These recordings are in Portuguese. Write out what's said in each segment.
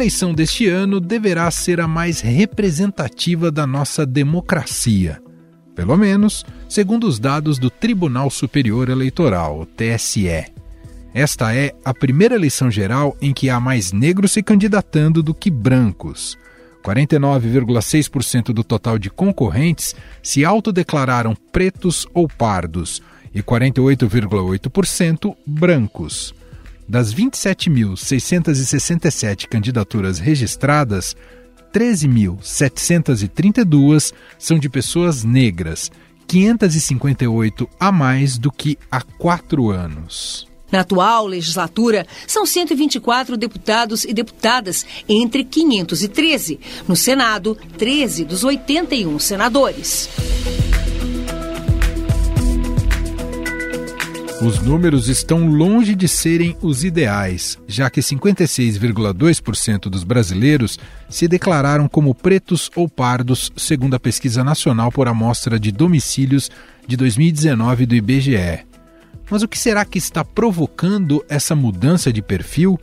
eleição deste ano deverá ser a mais representativa da nossa democracia. Pelo menos, segundo os dados do Tribunal Superior Eleitoral, TSE. Esta é a primeira eleição geral em que há mais negros se candidatando do que brancos. 49,6% do total de concorrentes se autodeclararam pretos ou pardos e 48,8% brancos. Das 27.667 candidaturas registradas, 13.732 são de pessoas negras, 558 a mais do que há quatro anos. Na atual legislatura, são 124 deputados e deputadas, entre 513. No Senado, 13 dos 81 senadores. Os números estão longe de serem os ideais, já que 56,2% dos brasileiros se declararam como pretos ou pardos, segundo a pesquisa nacional por amostra de domicílios de 2019 do IBGE. Mas o que será que está provocando essa mudança de perfil?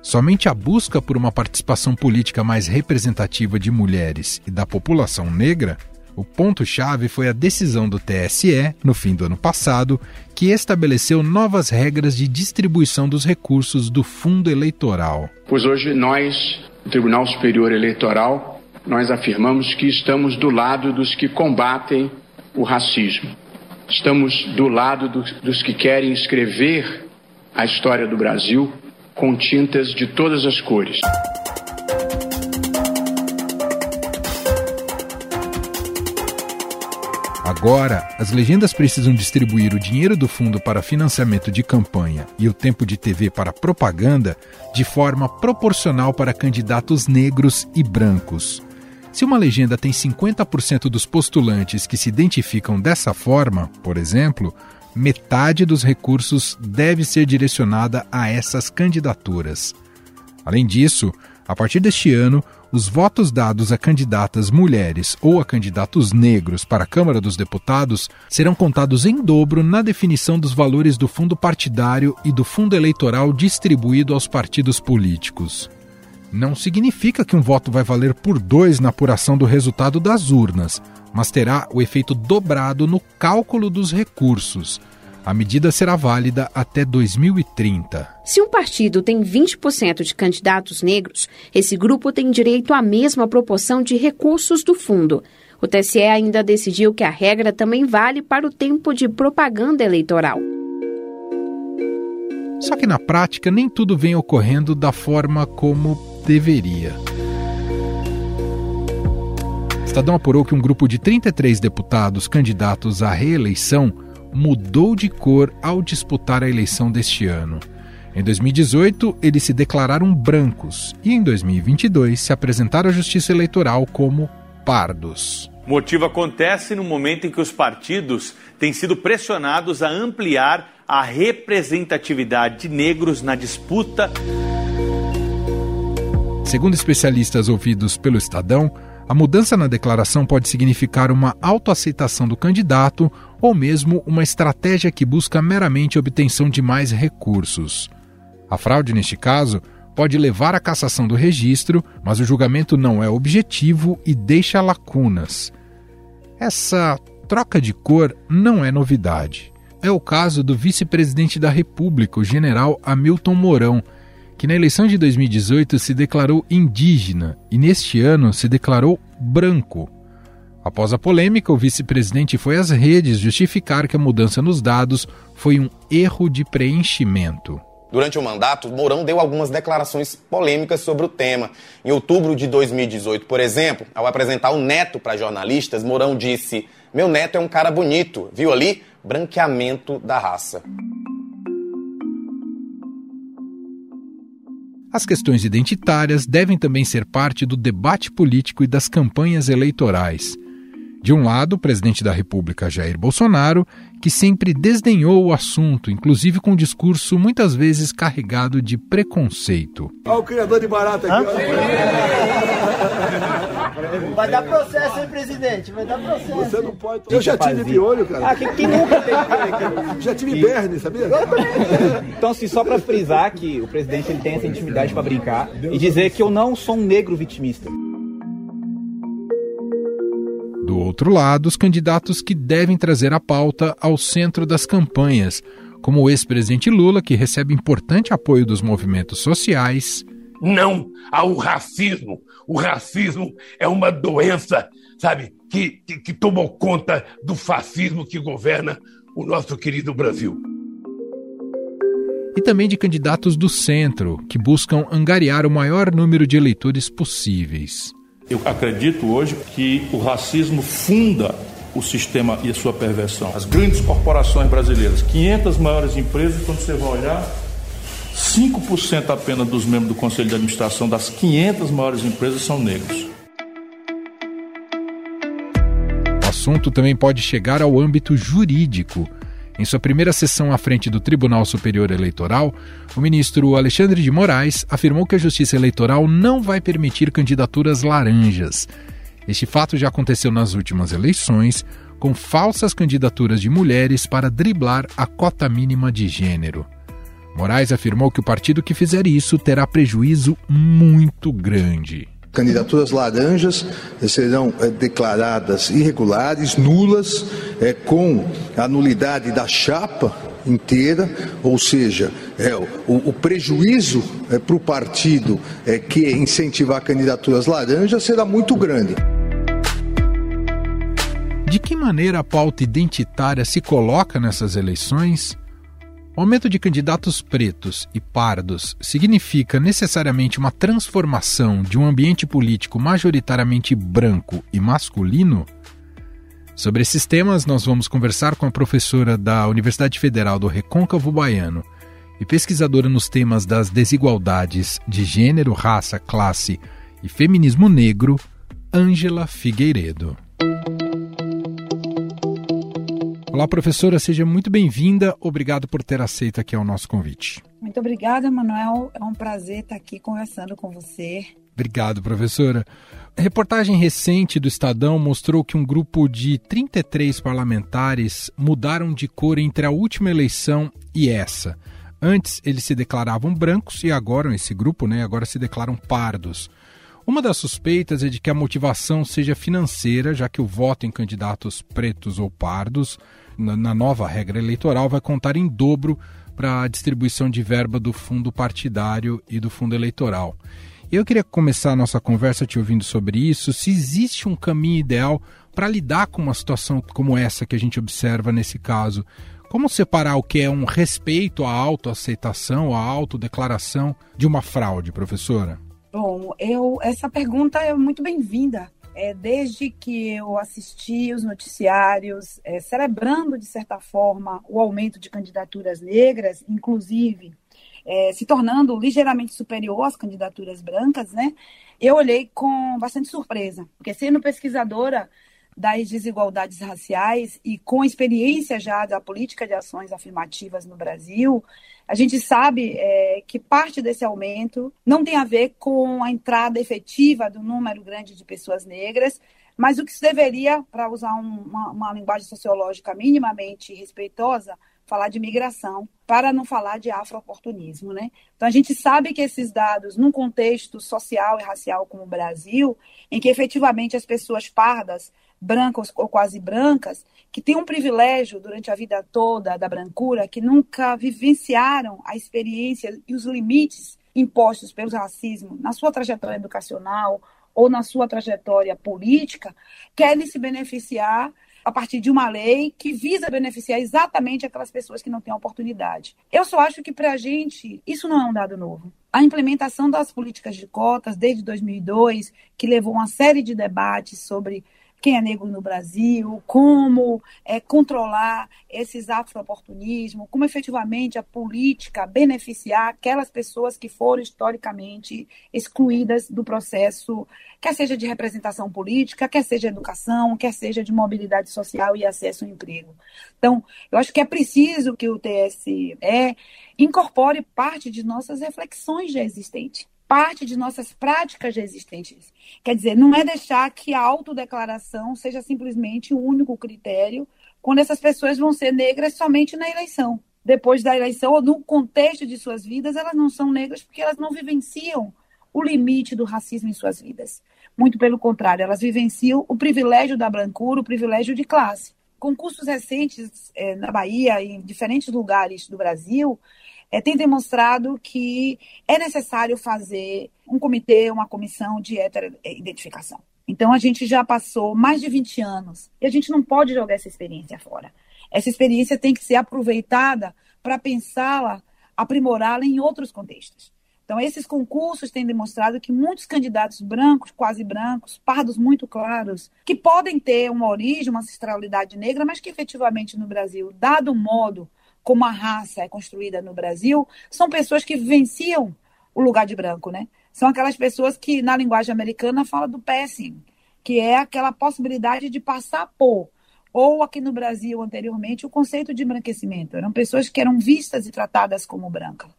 Somente a busca por uma participação política mais representativa de mulheres e da população negra? O ponto-chave foi a decisão do TSE, no fim do ano passado, que estabeleceu novas regras de distribuição dos recursos do fundo eleitoral. Pois hoje nós, o Tribunal Superior Eleitoral, nós afirmamos que estamos do lado dos que combatem o racismo Estamos do lado dos, dos que querem escrever a história do Brasil com tintas de todas as cores. Agora, as legendas precisam distribuir o dinheiro do fundo para financiamento de campanha e o tempo de TV para propaganda de forma proporcional para candidatos negros e brancos. Se uma legenda tem 50% dos postulantes que se identificam dessa forma, por exemplo, metade dos recursos deve ser direcionada a essas candidaturas. Além disso, a partir deste ano, os votos dados a candidatas mulheres ou a candidatos negros para a Câmara dos Deputados serão contados em dobro na definição dos valores do fundo partidário e do fundo eleitoral distribuído aos partidos políticos não significa que um voto vai valer por dois na apuração do resultado das urnas, mas terá o efeito dobrado no cálculo dos recursos. A medida será válida até 2030. Se um partido tem 20% de candidatos negros, esse grupo tem direito à mesma proporção de recursos do fundo. O TSE ainda decidiu que a regra também vale para o tempo de propaganda eleitoral. Só que na prática nem tudo vem ocorrendo da forma como deveria. Estadão apurou que um grupo de 33 deputados candidatos à reeleição mudou de cor ao disputar a eleição deste ano. Em 2018, eles se declararam brancos e em 2022 se apresentaram à Justiça Eleitoral como pardos. O motivo acontece no momento em que os partidos têm sido pressionados a ampliar a representatividade de negros na disputa Segundo especialistas ouvidos pelo Estadão, a mudança na declaração pode significar uma autoaceitação do candidato ou mesmo uma estratégia que busca meramente a obtenção de mais recursos. A fraude, neste caso, pode levar à cassação do registro, mas o julgamento não é objetivo e deixa lacunas. Essa troca de cor não é novidade. É o caso do vice-presidente da República, o general Hamilton Mourão, que na eleição de 2018 se declarou indígena e neste ano se declarou branco. Após a polêmica, o vice-presidente foi às redes justificar que a mudança nos dados foi um erro de preenchimento. Durante o mandato, Mourão deu algumas declarações polêmicas sobre o tema. Em outubro de 2018, por exemplo, ao apresentar o neto para jornalistas, Mourão disse: Meu neto é um cara bonito, viu ali? Branqueamento da raça. As questões identitárias devem também ser parte do debate político e das campanhas eleitorais. De um lado, o presidente da República, Jair Bolsonaro, que sempre desdenhou o assunto, inclusive com um discurso muitas vezes carregado de preconceito. Olha o criador de barata aqui. Vai dar processo, hein, presidente? Vai dar processo. Você não pode. Eu já tive piolho, cara. Ah, quem, quem nunca teve Já tive berne, sabia? Então, assim, só pra frisar que o presidente ele tem essa intimidade pra brincar e dizer que eu não sou um negro vitimista. Do outro lado, os candidatos que devem trazer a pauta ao centro das campanhas, como o ex-presidente Lula, que recebe importante apoio dos movimentos sociais. Não ao racismo. O racismo é uma doença, sabe, que, que, que tomou conta do fascismo que governa o nosso querido Brasil. E também de candidatos do centro, que buscam angariar o maior número de eleitores possíveis. Eu acredito hoje que o racismo funda o sistema e a sua perversão. As grandes corporações brasileiras, 500 maiores empresas, quando você vai olhar, 5% apenas dos membros do conselho de administração das 500 maiores empresas são negros. O assunto também pode chegar ao âmbito jurídico. Em sua primeira sessão à frente do Tribunal Superior Eleitoral, o ministro Alexandre de Moraes afirmou que a Justiça Eleitoral não vai permitir candidaturas laranjas. Este fato já aconteceu nas últimas eleições, com falsas candidaturas de mulheres para driblar a cota mínima de gênero. Moraes afirmou que o partido que fizer isso terá prejuízo muito grande. Candidaturas laranjas serão é, declaradas irregulares, nulas, é, com a nulidade da chapa inteira, ou seja, é, o, o prejuízo é, para o partido é, que incentivar candidaturas laranjas será muito grande. De que maneira a pauta identitária se coloca nessas eleições? O aumento de candidatos pretos e pardos significa necessariamente uma transformação de um ambiente político majoritariamente branco e masculino? Sobre esses temas, nós vamos conversar com a professora da Universidade Federal do Recôncavo Baiano e pesquisadora nos temas das desigualdades de gênero, raça, classe e feminismo negro, Ângela Figueiredo. Olá, professora, seja muito bem-vinda. Obrigado por ter aceito aqui o nosso convite. Muito obrigada, Manuel. É um prazer estar aqui conversando com você. Obrigado, professora. A reportagem recente do Estadão mostrou que um grupo de 33 parlamentares mudaram de cor entre a última eleição e essa. Antes eles se declaravam brancos e agora esse grupo, né, agora se declaram pardos. Uma das suspeitas é de que a motivação seja financeira, já que o voto em candidatos pretos ou pardos na nova regra eleitoral, vai contar em dobro para a distribuição de verba do fundo partidário e do fundo eleitoral. Eu queria começar a nossa conversa te ouvindo sobre isso, se existe um caminho ideal para lidar com uma situação como essa que a gente observa nesse caso. Como separar o que é um respeito à autoaceitação, à autodeclaração de uma fraude, professora? Bom, eu essa pergunta é muito bem-vinda, é, desde que eu assisti os noticiários, é, celebrando, de certa forma, o aumento de candidaturas negras, inclusive é, se tornando ligeiramente superior às candidaturas brancas, né? Eu olhei com bastante surpresa, porque sendo pesquisadora das desigualdades raciais e com experiência já da política de ações afirmativas no Brasil, a gente sabe é, que parte desse aumento não tem a ver com a entrada efetiva do número grande de pessoas negras, mas o que se deveria, para usar um, uma, uma linguagem sociológica minimamente respeitosa, falar de migração, para não falar de afrooportunismo, né? Então a gente sabe que esses dados, num contexto social e racial como o Brasil, em que efetivamente as pessoas pardas brancas ou quase brancas, que têm um privilégio durante a vida toda da brancura, que nunca vivenciaram a experiência e os limites impostos pelo racismo na sua trajetória educacional ou na sua trajetória política, querem se beneficiar a partir de uma lei que visa beneficiar exatamente aquelas pessoas que não têm oportunidade. Eu só acho que para a gente isso não é um dado novo. A implementação das políticas de cotas desde 2002, que levou uma série de debates sobre quem é negro no Brasil, como é, controlar esses afro-oportunismos, como efetivamente a política beneficiar aquelas pessoas que foram historicamente excluídas do processo, quer seja de representação política, quer seja de educação, quer seja de mobilidade social e acesso ao emprego. Então, eu acho que é preciso que o TSE incorpore parte de nossas reflexões já existentes parte de nossas práticas existentes. Quer dizer, não é deixar que a autodeclaração seja simplesmente o único critério quando essas pessoas vão ser negras somente na eleição. Depois da eleição, ou no contexto de suas vidas, elas não são negras porque elas não vivenciam o limite do racismo em suas vidas. Muito pelo contrário, elas vivenciam o privilégio da brancura, o privilégio de classe. Concursos recentes é, na Bahia em diferentes lugares do Brasil é, têm demonstrado que é necessário fazer um comitê, uma comissão de heteroidentificação. Então, a gente já passou mais de 20 anos e a gente não pode jogar essa experiência fora. Essa experiência tem que ser aproveitada para pensá-la, aprimorá-la em outros contextos. Então, esses concursos têm demonstrado que muitos candidatos brancos, quase brancos, pardos muito claros, que podem ter uma origem, uma ancestralidade negra, mas que efetivamente no Brasil, dado o modo como a raça é construída no Brasil, são pessoas que vivenciam o lugar de branco, né? São aquelas pessoas que, na linguagem americana, fala do passing, que é aquela possibilidade de passar por. Ou aqui no Brasil, anteriormente, o conceito de embranquecimento. Eram pessoas que eram vistas e tratadas como brancas.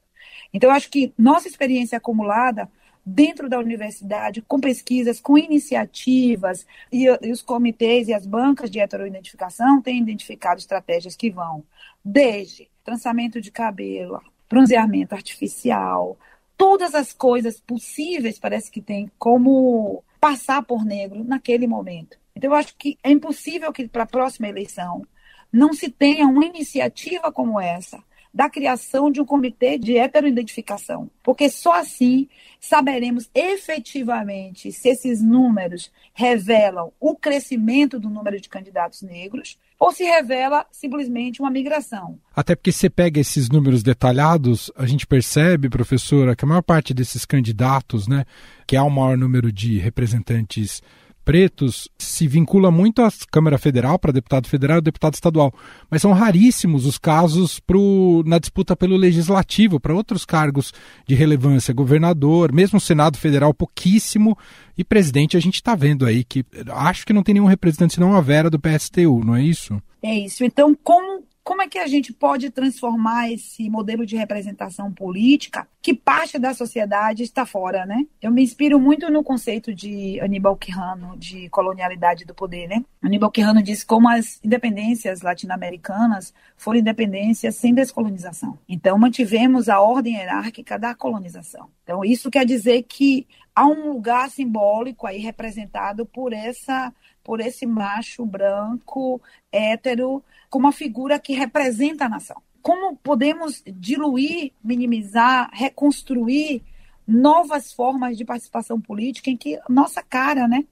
Então, acho que nossa experiência acumulada dentro da universidade, com pesquisas, com iniciativas, e, e, os comitês e as bancas de heteroidentificação têm identificado estratégias que vão desde trançamento de cabelo, bronzeamento artificial, todas as coisas possíveis parece que tem como passar por negro naquele momento. Então, eu acho que é impossível que para a próxima eleição não se tenha uma iniciativa como essa, da criação de um comitê de heteroidentificação, porque só assim saberemos efetivamente se esses números revelam o crescimento do número de candidatos negros ou se revela simplesmente uma migração. Até porque você pega esses números detalhados, a gente percebe, professora, que a maior parte desses candidatos, né, que há o maior número de representantes pretos se vincula muito à Câmara Federal, para deputado federal e deputado estadual. Mas são raríssimos os casos pro, na disputa pelo legislativo, para outros cargos de relevância, governador, mesmo Senado Federal, pouquíssimo. E presidente, a gente está vendo aí que acho que não tem nenhum representante senão a Vera do PSTU, não é isso? É isso. Então, como como é que a gente pode transformar esse modelo de representação política que parte da sociedade está fora, né? Eu me inspiro muito no conceito de Aníbal Quijano, de colonialidade do poder, né? Aníbal Quijano diz como as independências latino-americanas foram independências sem descolonização. Então, mantivemos a ordem hierárquica da colonização. Então, isso quer dizer que há um lugar simbólico aí representado por essa por esse macho branco hétero como uma figura que representa a nação. Como podemos diluir, minimizar, reconstruir novas formas de participação política em que nossa cara, né?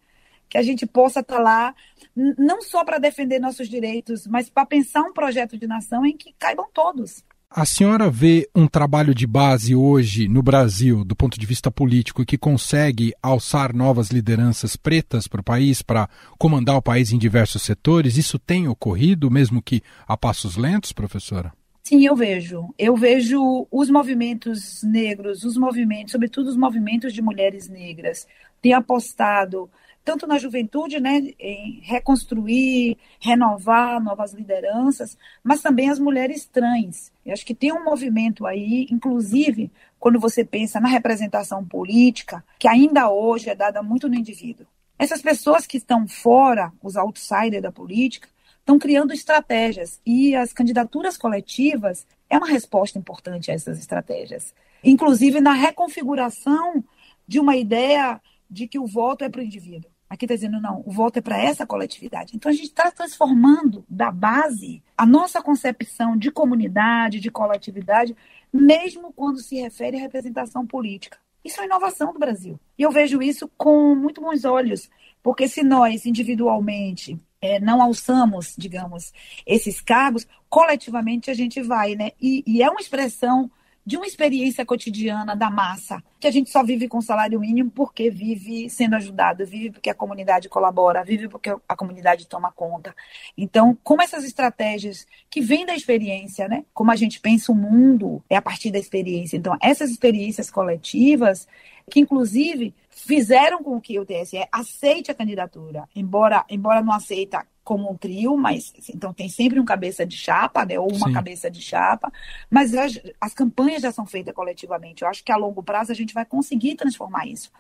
Que a gente possa estar lá, não só para defender nossos direitos, mas para pensar um projeto de nação em que caibam todos. A senhora vê um trabalho de base hoje no Brasil, do ponto de vista político, que consegue alçar novas lideranças pretas para o país, para comandar o país em diversos setores? Isso tem ocorrido, mesmo que a passos lentos, professora? Sim, eu vejo. Eu vejo os movimentos negros, os movimentos, sobretudo os movimentos de mulheres negras, têm apostado tanto na juventude, né, em reconstruir, renovar novas lideranças, mas também as mulheres trans. Eu acho que tem um movimento aí, inclusive quando você pensa na representação política, que ainda hoje é dada muito no indivíduo. Essas pessoas que estão fora, os outsiders da política, estão criando estratégias e as candidaturas coletivas é uma resposta importante a essas estratégias. Inclusive na reconfiguração de uma ideia de que o voto é para o indivíduo. Aqui está dizendo, não, o voto é para essa coletividade. Então, a gente está transformando da base a nossa concepção de comunidade, de coletividade, mesmo quando se refere à representação política. Isso é inovação do Brasil. E eu vejo isso com muito bons olhos, porque se nós, individualmente, é, não alçamos, digamos, esses cargos, coletivamente a gente vai, né? E, e é uma expressão de uma experiência cotidiana da massa, que a gente só vive com salário mínimo porque vive sendo ajudado, vive porque a comunidade colabora, vive porque a comunidade toma conta. Então, como essas estratégias que vêm da experiência, né? Como a gente pensa o mundo é a partir da experiência. Então, essas experiências coletivas que inclusive fizeram com que o TSE aceite a candidatura, embora embora não aceita como um trio, mas assim, então tem sempre um cabeça de chapa, né, ou uma Sim. cabeça de chapa, mas as, as campanhas já são feitas coletivamente. Eu acho que a longo prazo a gente vai conseguir transformar isso,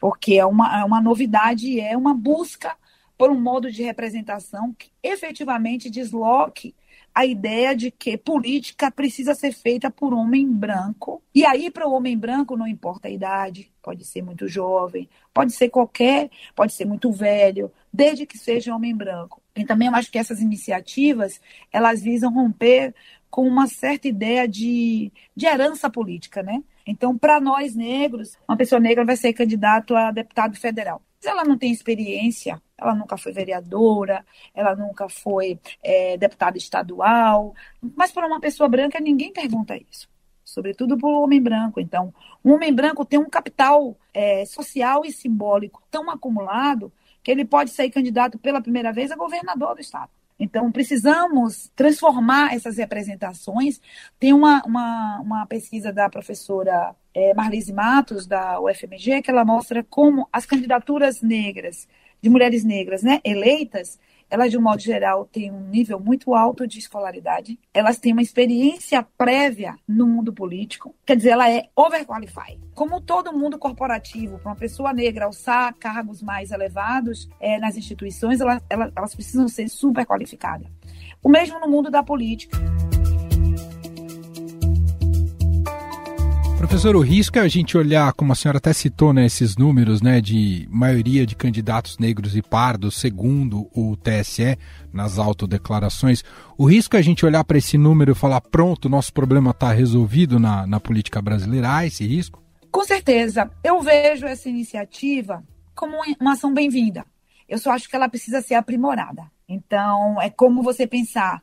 porque é uma, é uma novidade, é uma busca por um modo de representação que efetivamente desloque a ideia de que política precisa ser feita por homem branco. E aí, para o homem branco, não importa a idade, pode ser muito jovem, pode ser qualquer, pode ser muito velho, desde que seja homem branco. E também eu acho que essas iniciativas, elas visam romper com uma certa ideia de, de herança política, né? Então, para nós negros, uma pessoa negra vai ser candidato a deputado federal. Se ela não tem experiência, ela nunca foi vereadora, ela nunca foi é, deputada estadual, mas para uma pessoa branca ninguém pergunta isso, sobretudo para o homem branco. Então, um homem branco tem um capital é, social e simbólico tão acumulado que ele pode ser candidato pela primeira vez a governador do estado. Então, precisamos transformar essas representações. Tem uma, uma, uma pesquisa da professora é, Marlise Matos, da UFMG, que ela mostra como as candidaturas negras, de mulheres negras né, eleitas, elas, de um modo geral, têm um nível muito alto de escolaridade, elas têm uma experiência prévia no mundo político, quer dizer, ela é overqualified. Como todo mundo corporativo, para uma pessoa negra alçar cargos mais elevados é, nas instituições, elas, elas, precisam ser super qualificadas. O mesmo no mundo da política. Professor, o risco é a gente olhar, como a senhora até citou, né, esses números né, de maioria de candidatos negros e pardos, segundo o TSE, nas autodeclarações. O risco é a gente olhar para esse número e falar: pronto, nosso problema está resolvido na, na política brasileira. Há esse risco? Com certeza. Eu vejo essa iniciativa como uma ação bem-vinda. Eu só acho que ela precisa ser aprimorada. Então, é como você pensar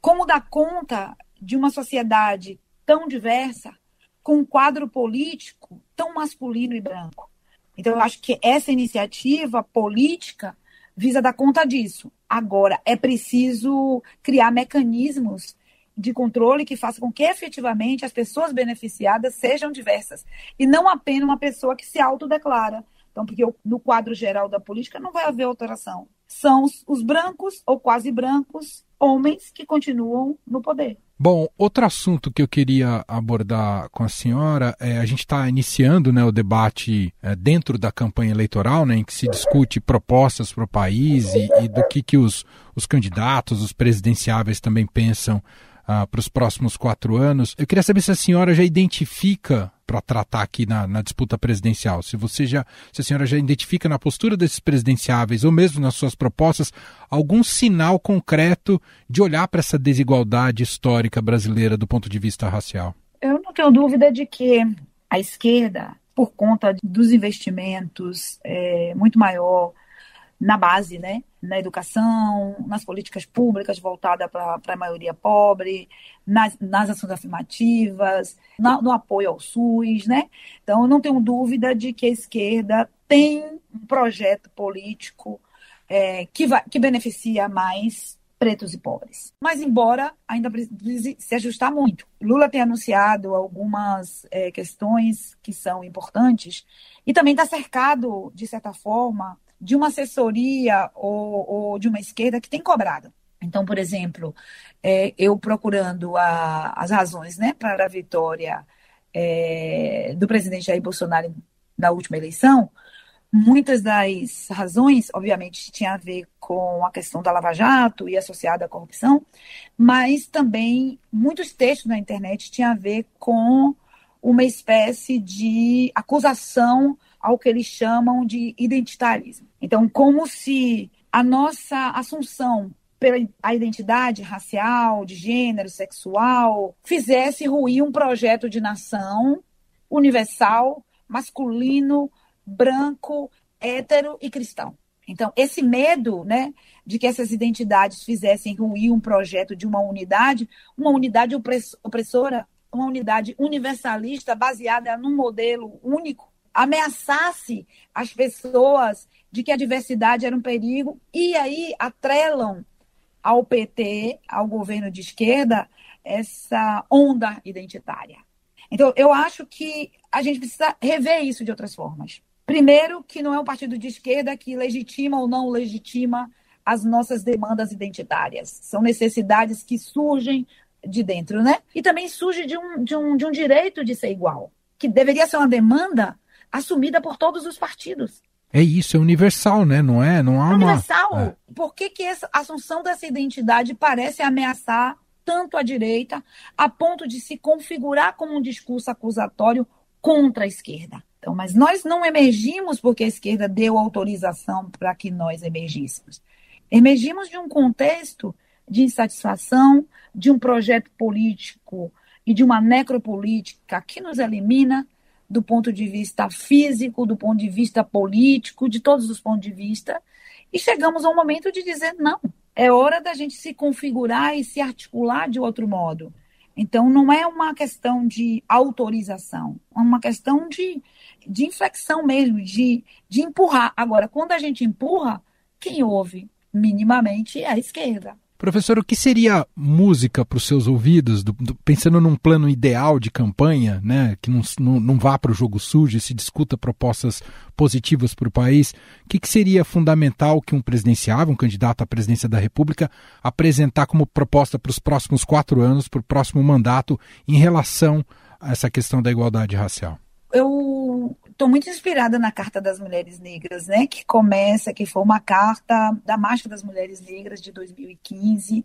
como dar conta de uma sociedade tão diversa com um quadro político tão masculino e branco. Então, eu acho que essa iniciativa política visa dar conta disso. Agora, é preciso criar mecanismos de controle que façam com que efetivamente as pessoas beneficiadas sejam diversas e não apenas uma pessoa que se autodeclara. Então, porque no quadro geral da política não vai haver alteração. São os, os brancos ou quase brancos homens que continuam no poder. Bom, outro assunto que eu queria abordar com a senhora é a gente está iniciando né, o debate é, dentro da campanha eleitoral, né, em que se discute propostas para o país e, e, do que, que os, os candidatos, os presidenciáveis também pensam uh, para os próximos quatro anos. Eu queria saber se a senhora já identifica para tratar aqui na, na, disputa presidencial, se você já, se a senhora já identifica na postura desses presidenciáveis ou mesmo nas suas propostas algum sinal concreto de olhar para essa desigualdade histórica brasileira do ponto de vista racial. Eu não tenho dúvida de que a esquerda, por conta dos investimentos é, muito maior na base, né? Na educação, nas políticas públicas voltadas para a maioria pobre, nas, nas ações afirmativas, na, no apoio ao SUS, né? Então, eu não tenho dúvida de que a esquerda tem um projeto político é, que, vai, que beneficia mais pretos e pobres. Mas, embora ainda precise se ajustar muito. Lula tem anunciado algumas é, questões que são importantes e também está cercado, de certa forma, de uma assessoria ou, ou de uma esquerda que tem cobrado. Então, por exemplo, é, eu procurando a, as razões né, para a vitória é, do presidente Jair Bolsonaro na última eleição, muitas das razões, obviamente, tinham a ver com a questão da Lava Jato e associada à corrupção, mas também muitos textos na internet tinham a ver com uma espécie de acusação ao que eles chamam de identitarismo. Então, como se a nossa assunção pela identidade racial, de gênero, sexual, fizesse ruir um projeto de nação universal, masculino, branco, hétero e cristão. Então, esse medo né, de que essas identidades fizessem ruir um projeto de uma unidade, uma unidade opressora, uma unidade universalista baseada num modelo único, ameaçasse as pessoas de que a diversidade era um perigo e aí atrelam ao PT, ao governo de esquerda, essa onda identitária. Então, eu acho que a gente precisa rever isso de outras formas. Primeiro, que não é um partido de esquerda que legitima ou não legitima as nossas demandas identitárias. São necessidades que surgem de dentro, né? E também surge de um, de um, de um direito de ser igual, que deveria ser uma demanda assumida por todos os partidos. É isso, é universal, né? Não é? Não há uma. Universal. É. Por que, que essa assunção dessa identidade parece ameaçar tanto a direita, a ponto de se configurar como um discurso acusatório contra a esquerda? Então, mas nós não emergimos porque a esquerda deu autorização para que nós emergíssemos. Emergimos de um contexto de insatisfação, de um projeto político e de uma necropolítica que nos elimina do ponto de vista físico, do ponto de vista político, de todos os pontos de vista, e chegamos ao momento de dizer não, é hora da gente se configurar e se articular de outro modo. Então, não é uma questão de autorização, é uma questão de, de inflexão mesmo, de, de empurrar. Agora, quando a gente empurra, quem ouve minimamente é a esquerda. Professor, o que seria música para os seus ouvidos, do, do, pensando num plano ideal de campanha, né, que não, não, não vá para o jogo sujo e se discuta propostas positivas para o país, o que, que seria fundamental que um presidenciável, um candidato à presidência da República, apresentar como proposta para os próximos quatro anos, para o próximo mandato, em relação a essa questão da igualdade racial? Eu estou muito inspirada na Carta das Mulheres Negras, né, que começa, que foi uma carta da Marcha das Mulheres Negras de 2015,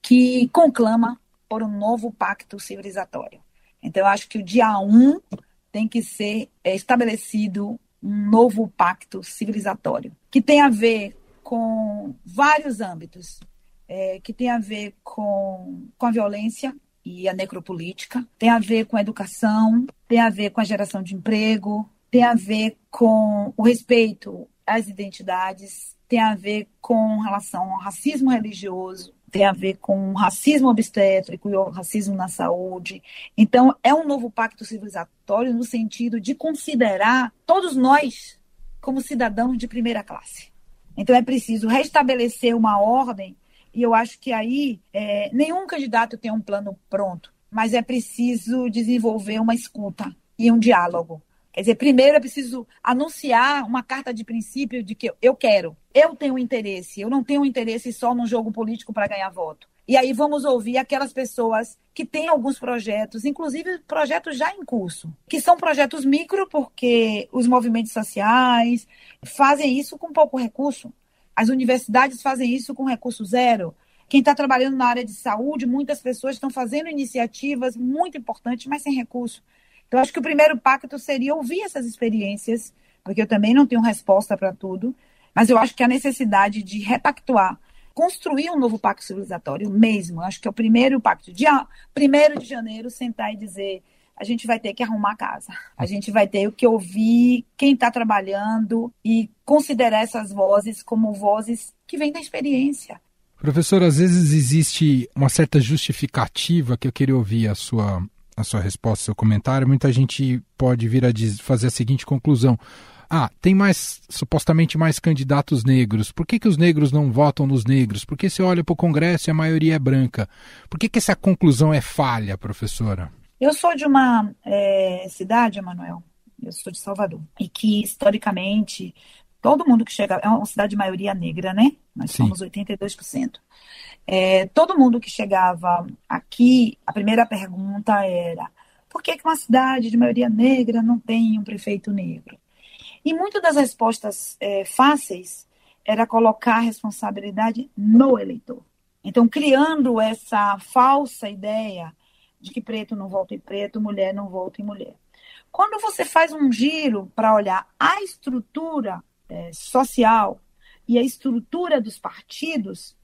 que conclama por um novo pacto civilizatório. Então, eu acho que o dia 1 tem que ser é, estabelecido um novo pacto civilizatório, que tem a ver com vários âmbitos, é, que tem a ver com, com a violência, e a necropolítica, tem a ver com a educação, tem a ver com a geração de emprego, tem a ver com o respeito às identidades, tem a ver com relação ao racismo religioso, tem a ver com racismo obstétrico e o racismo na saúde. Então, é um novo pacto civilizatório no sentido de considerar todos nós como cidadãos de primeira classe. Então, é preciso restabelecer uma ordem e eu acho que aí é, nenhum candidato tem um plano pronto, mas é preciso desenvolver uma escuta e um diálogo. Quer dizer, primeiro é preciso anunciar uma carta de princípio de que eu quero, eu tenho interesse, eu não tenho interesse só num jogo político para ganhar voto. E aí vamos ouvir aquelas pessoas que têm alguns projetos, inclusive projetos já em curso, que são projetos micro, porque os movimentos sociais fazem isso com pouco recurso. As universidades fazem isso com recurso zero. Quem está trabalhando na área de saúde, muitas pessoas estão fazendo iniciativas muito importantes, mas sem recurso. Então, acho que o primeiro pacto seria ouvir essas experiências, porque eu também não tenho resposta para tudo, mas eu acho que a necessidade de repactuar, construir um novo pacto civilizatório mesmo, acho que é o primeiro pacto. Dia 1 de janeiro, sentar e dizer a gente vai ter que arrumar a casa. A gente vai ter que ouvir quem está trabalhando e considerar essas vozes como vozes que vêm da experiência. Professor, às vezes existe uma certa justificativa que eu queria ouvir a sua, a sua resposta, seu comentário. Muita gente pode vir a fazer a seguinte conclusão. Ah, tem mais, supostamente mais candidatos negros. Por que, que os negros não votam nos negros? Porque se olha para o Congresso e a maioria é branca. Por que, que essa conclusão é falha, professora? Eu sou de uma é, cidade, Emanuel, eu sou de Salvador, e que historicamente todo mundo que chega, é uma cidade de maioria negra, né? Nós Sim. somos 82%. É, todo mundo que chegava aqui, a primeira pergunta era: por que, que uma cidade de maioria negra não tem um prefeito negro? E muitas das respostas é, fáceis era colocar a responsabilidade no eleitor. Então, criando essa falsa ideia de que preto não volta em preto, mulher não volta em mulher. Quando você faz um giro para olhar a estrutura é, social e a estrutura dos partidos,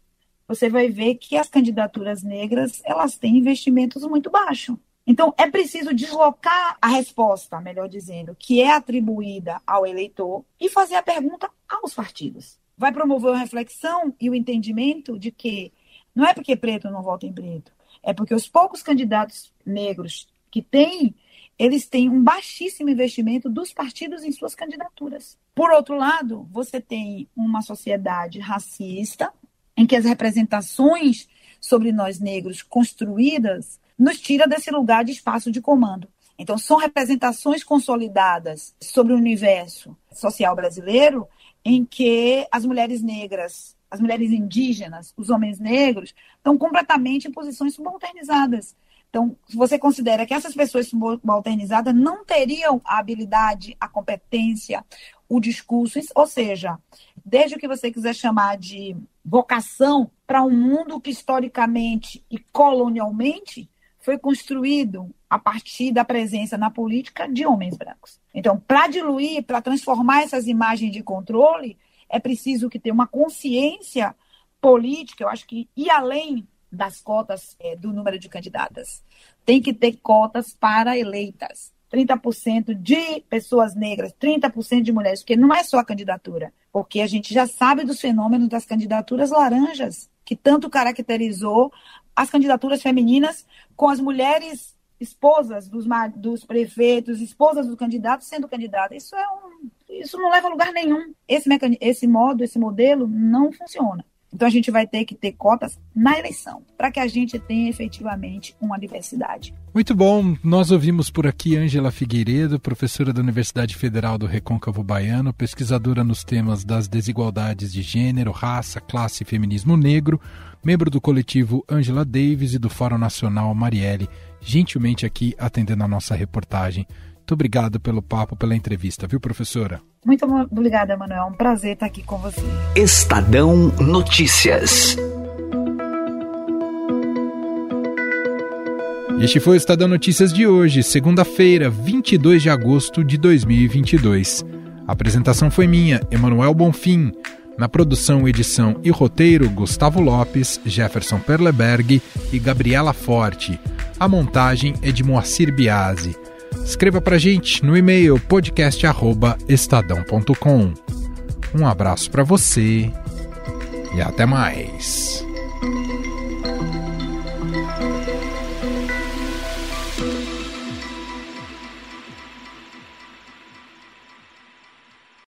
você vai ver que as candidaturas negras elas têm investimentos muito baixos. Então, é preciso deslocar a resposta, melhor dizendo, que é atribuída ao eleitor e fazer a pergunta aos partidos. Vai promover a reflexão e o entendimento de que não é porque preto não vota em preto, é porque os poucos candidatos negros que têm, eles têm um baixíssimo investimento dos partidos em suas candidaturas. Por outro lado, você tem uma sociedade racista, em que as representações sobre nós negros construídas nos tira desse lugar de espaço de comando. Então, são representações consolidadas sobre o universo social brasileiro em que as mulheres negras as mulheres indígenas, os homens negros, estão completamente em posições subalternizadas. Então, se você considera que essas pessoas subalternizadas não teriam a habilidade, a competência, o discurso, ou seja, desde o que você quiser chamar de vocação para um mundo que historicamente e colonialmente foi construído a partir da presença na política de homens brancos. Então, para diluir, para transformar essas imagens de controle, é preciso que tenha uma consciência política, eu acho que ir além das cotas é, do número de candidatas. Tem que ter cotas para eleitas. 30% de pessoas negras, 30% de mulheres, porque não é só a candidatura, porque a gente já sabe dos fenômenos das candidaturas laranjas, que tanto caracterizou as candidaturas femininas com as mulheres esposas dos, dos prefeitos, esposas dos candidatos sendo candidatas. Isso é um, isso não leva a lugar nenhum. Esse, mecan... esse modo, esse modelo não funciona. Então a gente vai ter que ter cotas na eleição, para que a gente tenha efetivamente uma diversidade. Muito bom. Nós ouvimos por aqui Ângela Figueiredo, professora da Universidade Federal do Recôncavo Baiano, pesquisadora nos temas das desigualdades de gênero, raça, classe e feminismo negro, membro do coletivo Ângela Davis e do Fórum Nacional Marielle, gentilmente aqui atendendo a nossa reportagem. Muito obrigado pelo papo, pela entrevista, viu, professora? Muito obrigada, Manuel. É um prazer estar aqui com você. Estadão Notícias. Este foi o Estadão Notícias de hoje, segunda-feira, 22 de agosto de 2022. A apresentação foi minha, Emanuel Bonfim. Na produção, edição e roteiro, Gustavo Lopes, Jefferson Perleberg e Gabriela Forte. A montagem é de Moacir Biasi. Escreva para gente no e-mail podcast@estadão.com. Um abraço para você e até mais.